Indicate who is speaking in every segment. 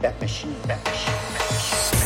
Speaker 1: that machine, that machine.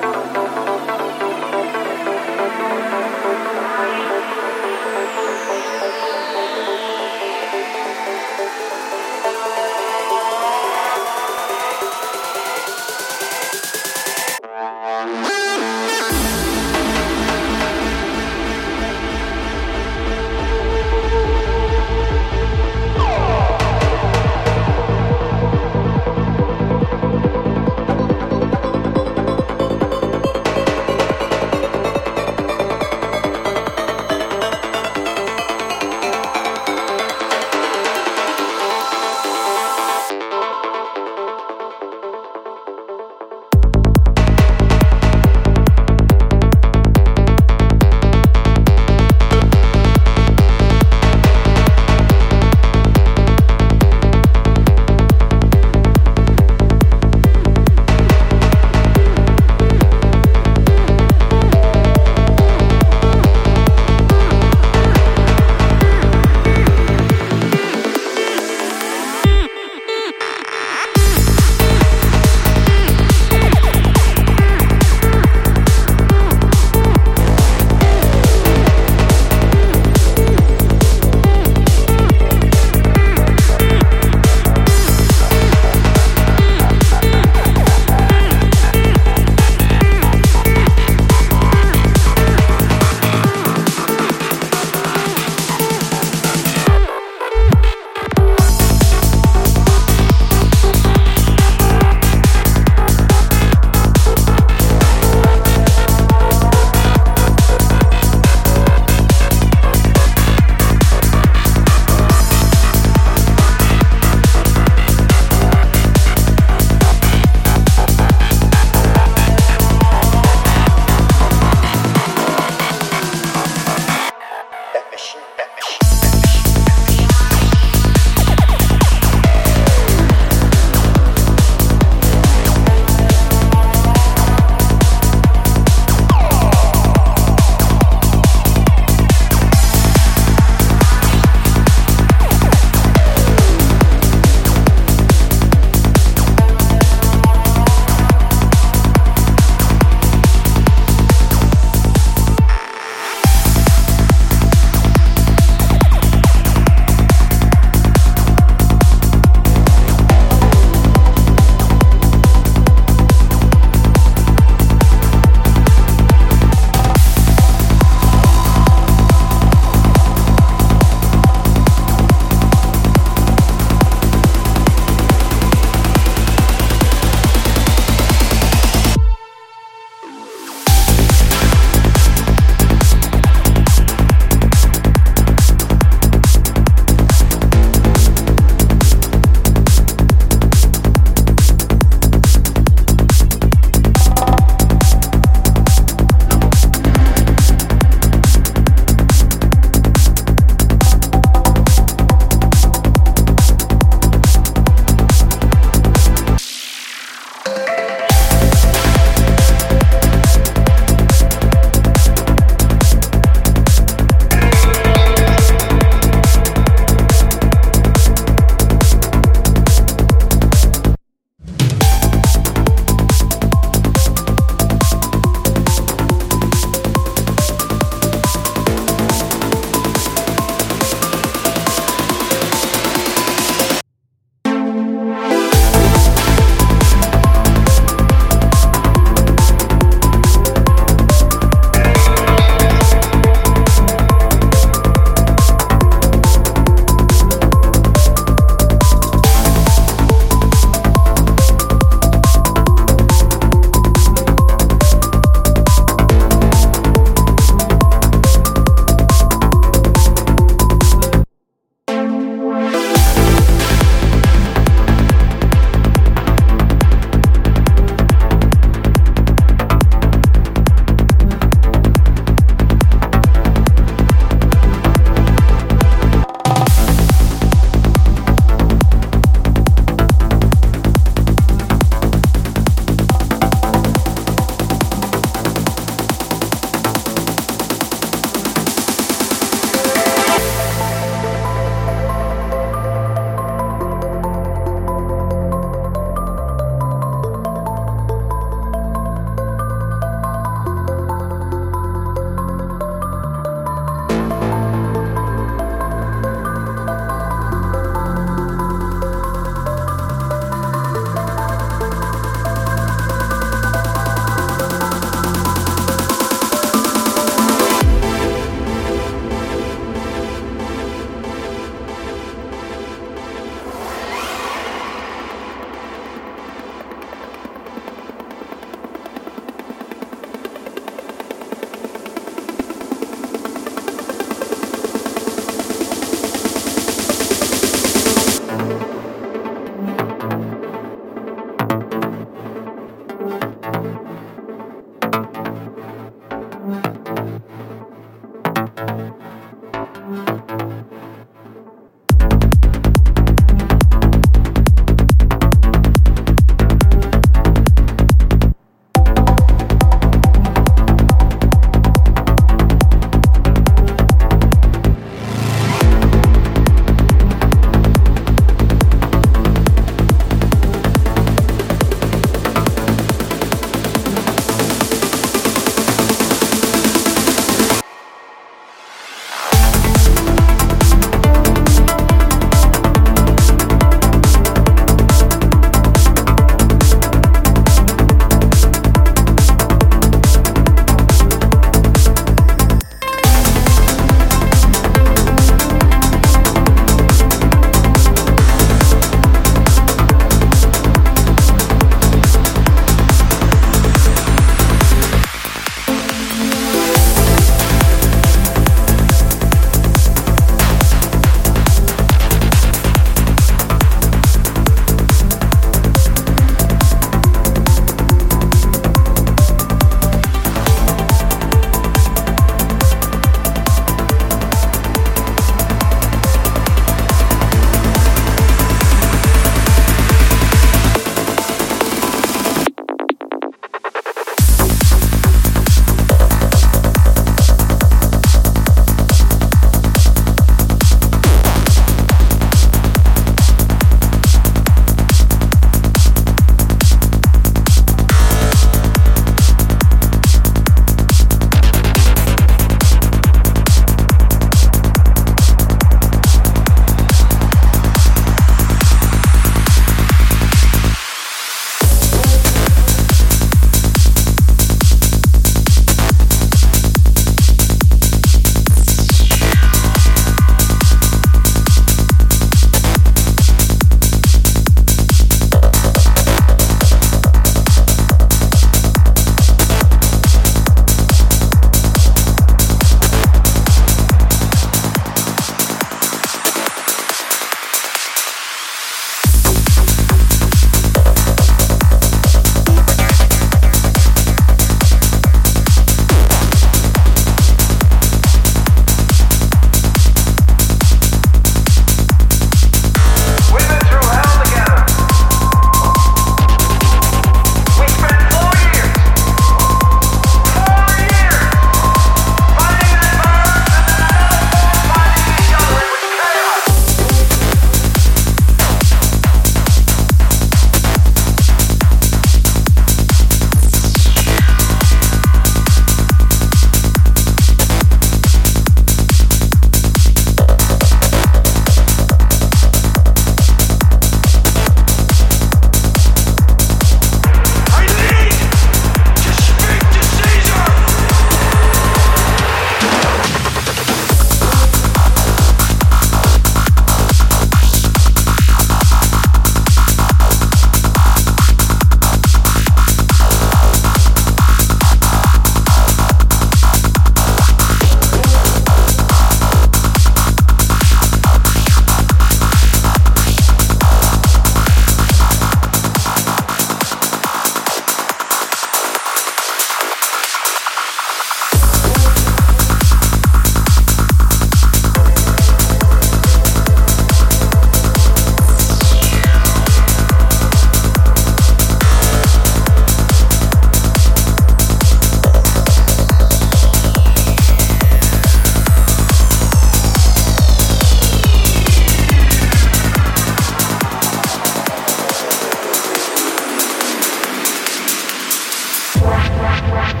Speaker 1: Thank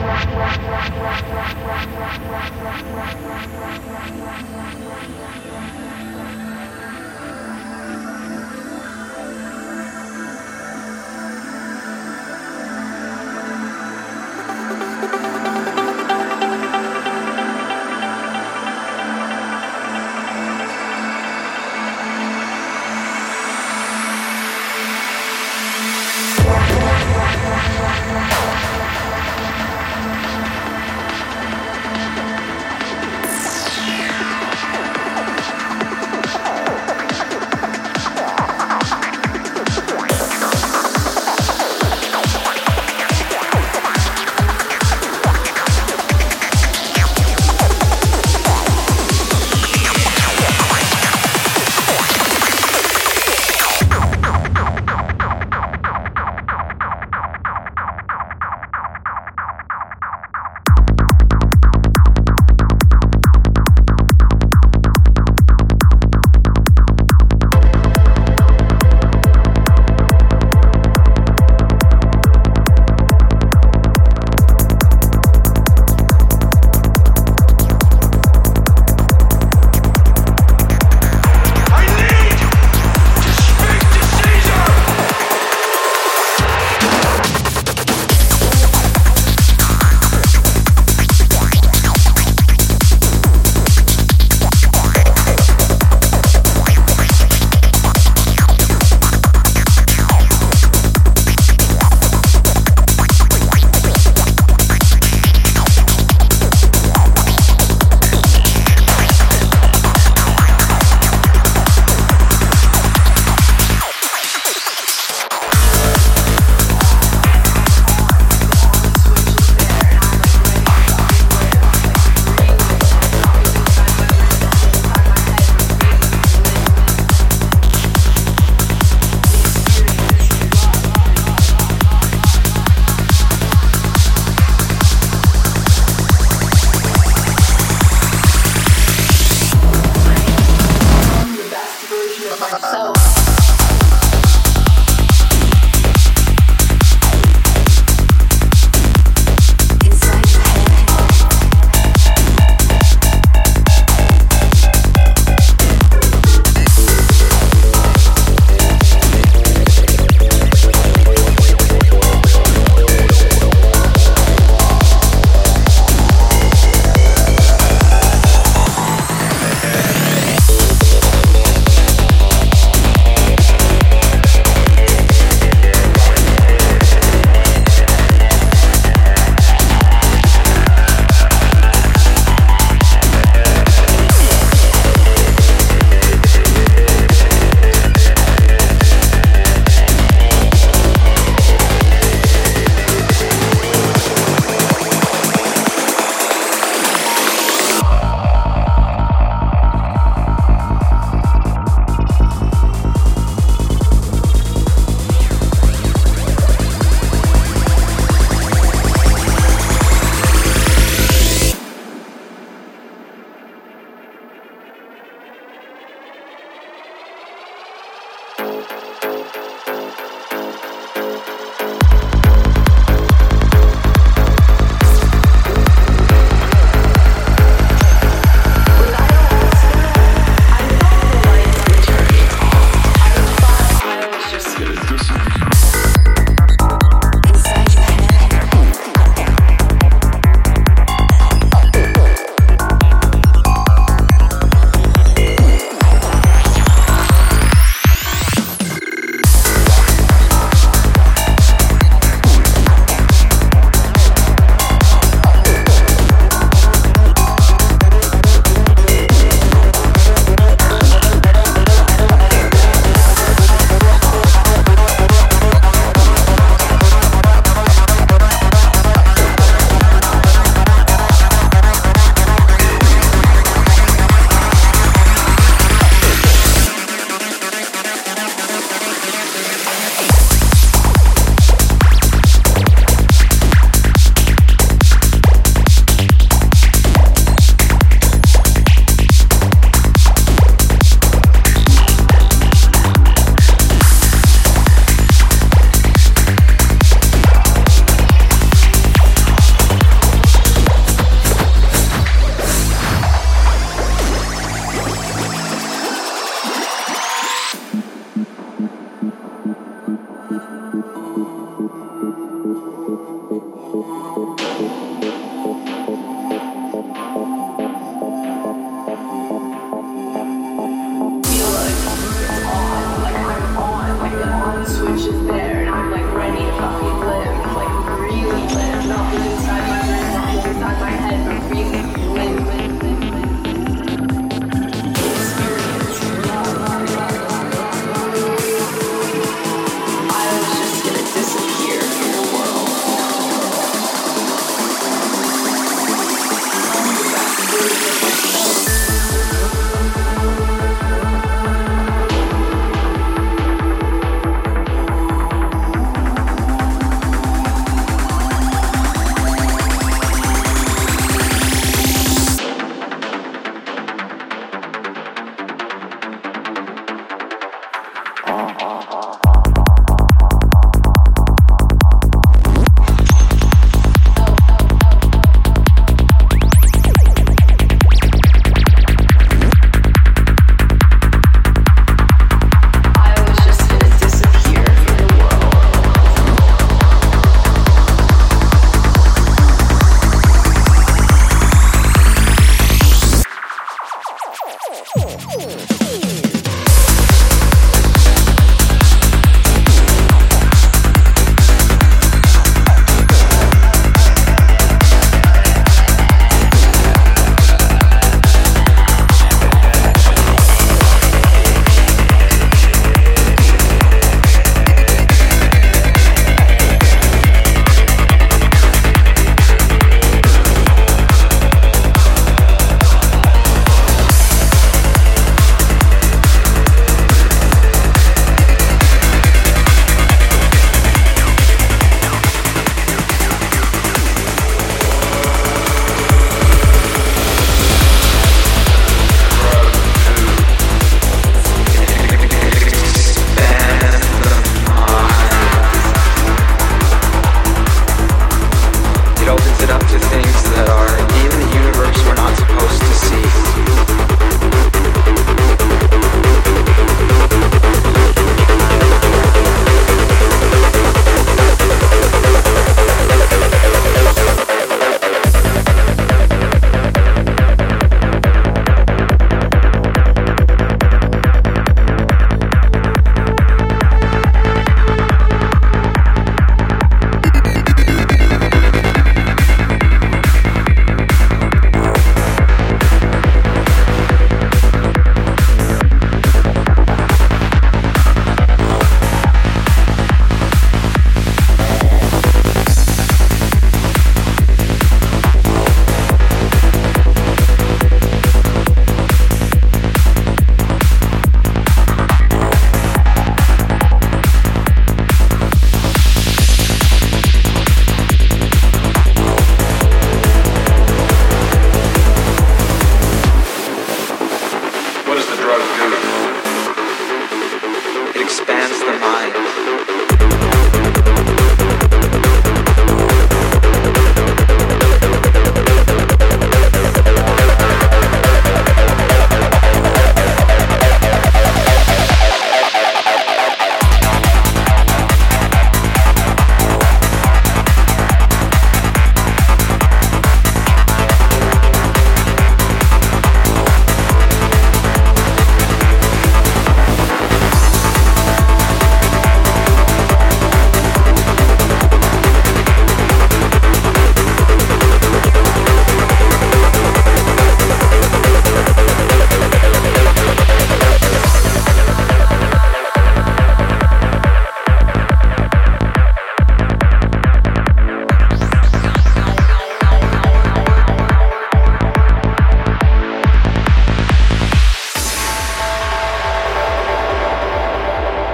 Speaker 1: you.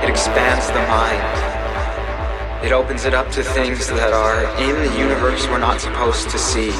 Speaker 2: It expands the mind. It opens it up to things that are in the universe we're not supposed to see.